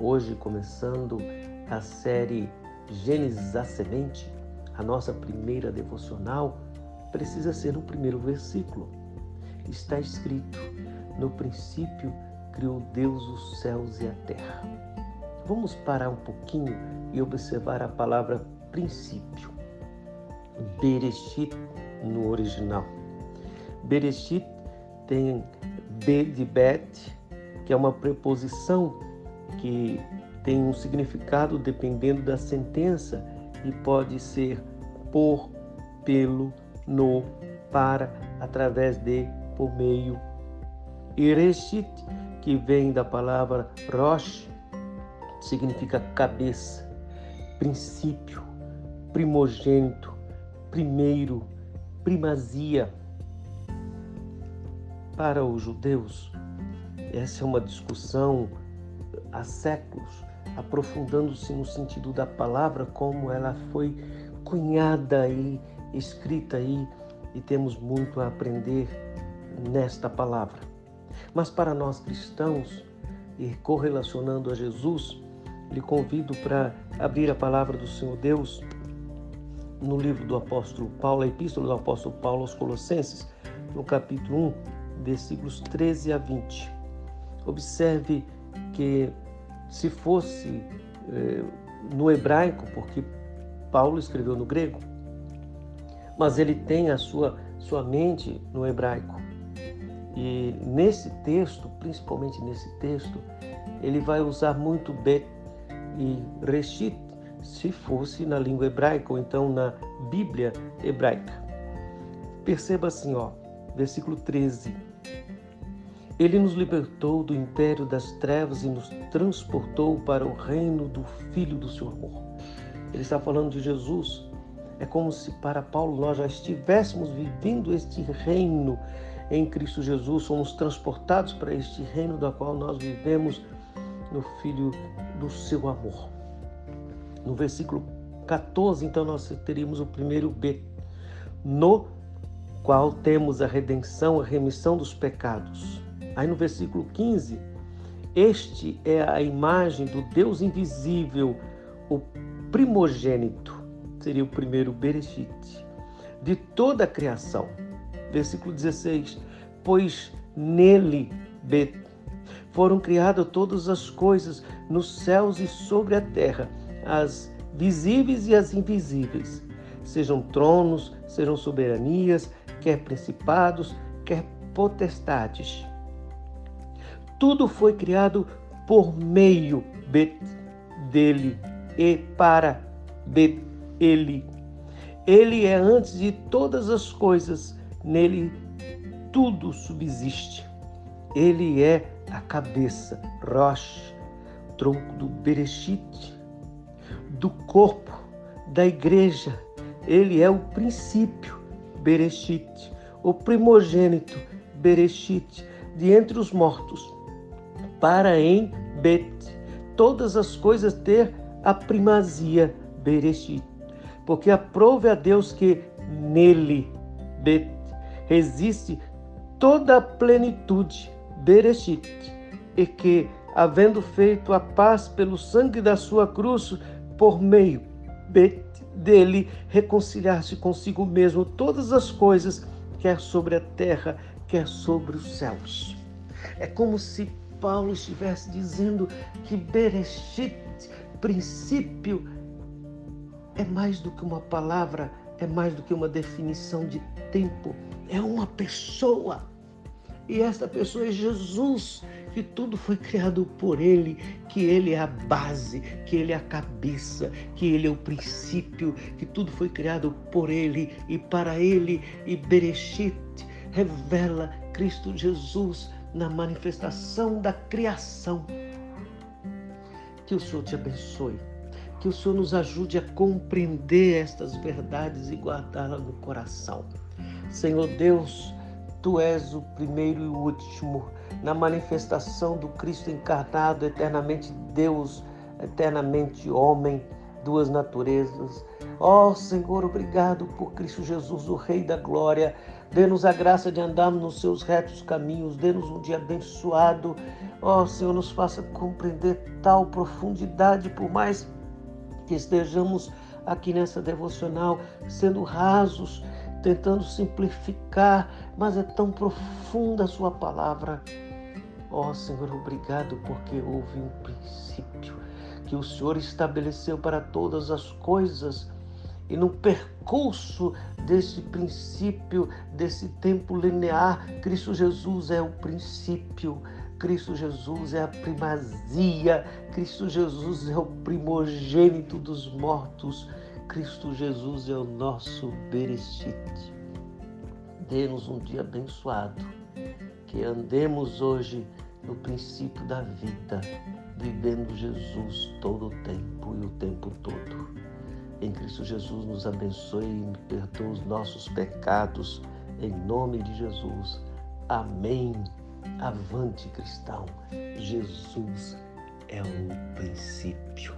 Hoje, começando a série Gênesis a Semente, a nossa primeira devocional, precisa ser no primeiro versículo. Está escrito: No princípio criou Deus os céus e a terra. Vamos parar um pouquinho e observar a palavra princípio. Bereshit no original. Bereshit tem be de bet, que é uma preposição que tem um significado dependendo da sentença e pode ser por, pelo, no, para, através de, por meio. E reshit, que vem da palavra rosh, significa cabeça, princípio, primogênito, primeiro, primazia. Para os judeus, essa é uma discussão há séculos, aprofundando-se no sentido da palavra, como ela foi cunhada e escrita aí, e temos muito a aprender nesta palavra. Mas para nós cristãos, e correlacionando a Jesus, lhe convido para abrir a palavra do Senhor Deus no livro do apóstolo Paulo, a epístola do apóstolo Paulo aos Colossenses, no capítulo 1, versículos 13 a 20. Observe que se fosse eh, no hebraico, porque Paulo escreveu no grego, mas ele tem a sua, sua mente no hebraico. E nesse texto, principalmente nesse texto, ele vai usar muito bet e reshit, se fosse na língua hebraica ou então na Bíblia hebraica. Perceba assim, ó, versículo 13. Ele nos libertou do império das trevas e nos transportou para o reino do Filho do seu amor. Ele está falando de Jesus. É como se para Paulo nós já estivéssemos vivendo este reino em Cristo Jesus, somos transportados para este reino da qual nós vivemos no Filho do seu amor. No versículo 14, então, nós teríamos o primeiro B, no qual temos a redenção, a remissão dos pecados. Aí no versículo 15, este é a imagem do Deus invisível, o primogênito, seria o primeiro Bereshit, de toda a criação. Versículo 16, pois nele, Bet, foram criadas todas as coisas nos céus e sobre a terra, as visíveis e as invisíveis, sejam tronos, sejam soberanias, quer principados, quer potestades. Tudo foi criado por meio dele e para ele. Ele é antes de todas as coisas, nele tudo subsiste. Ele é a cabeça, Rosh, tronco do Bereshit, do corpo, da igreja. Ele é o princípio, Bereshit, o primogênito, Bereshit, de entre os mortos, para em Bet, todas as coisas ter a primazia, Bereshit. Porque aprove a Deus que nele, Bet, existe toda a plenitude, Bereshit, e que, havendo feito a paz pelo sangue da sua cruz, por meio dele, reconciliar-se consigo mesmo todas as coisas, quer sobre a terra, quer sobre os céus. É como se Paulo estivesse dizendo que Bereshit, princípio, é mais do que uma palavra, é mais do que uma definição de tempo, é uma pessoa. E esta pessoa é Jesus, que tudo foi criado por Ele, que Ele é a base, que Ele é a cabeça, que Ele é o princípio, que tudo foi criado por Ele e para Ele. E Bereshit revela Cristo Jesus na manifestação da criação. Que o Senhor te abençoe, que o Senhor nos ajude a compreender estas verdades e guardá-las no coração. Senhor Deus, Tu és o primeiro e o último na manifestação do Cristo encarnado, eternamente Deus, eternamente homem, duas naturezas. Ó oh, Senhor, obrigado por Cristo Jesus, o Rei da Glória, Dê-nos a graça de andarmos nos seus retos caminhos. Dê-nos um dia abençoado. Ó oh, Senhor, nos faça compreender tal profundidade, por mais que estejamos aqui nessa devocional sendo rasos, tentando simplificar, mas é tão profunda a Sua palavra. Ó oh, Senhor, obrigado porque houve um princípio que o Senhor estabeleceu para todas as coisas e no percurso desse princípio, desse tempo linear, Cristo Jesus é o princípio, Cristo Jesus é a primazia, Cristo Jesus é o primogênito dos mortos, Cristo Jesus é o nosso Bereshit. Dê-nos um dia abençoado, que andemos hoje no princípio da vida, vivendo Jesus todo o tempo e o tempo todo em Cristo Jesus nos abençoe e perdoa os nossos pecados. Em nome de Jesus. Amém. Avante, cristão. Jesus é o princípio.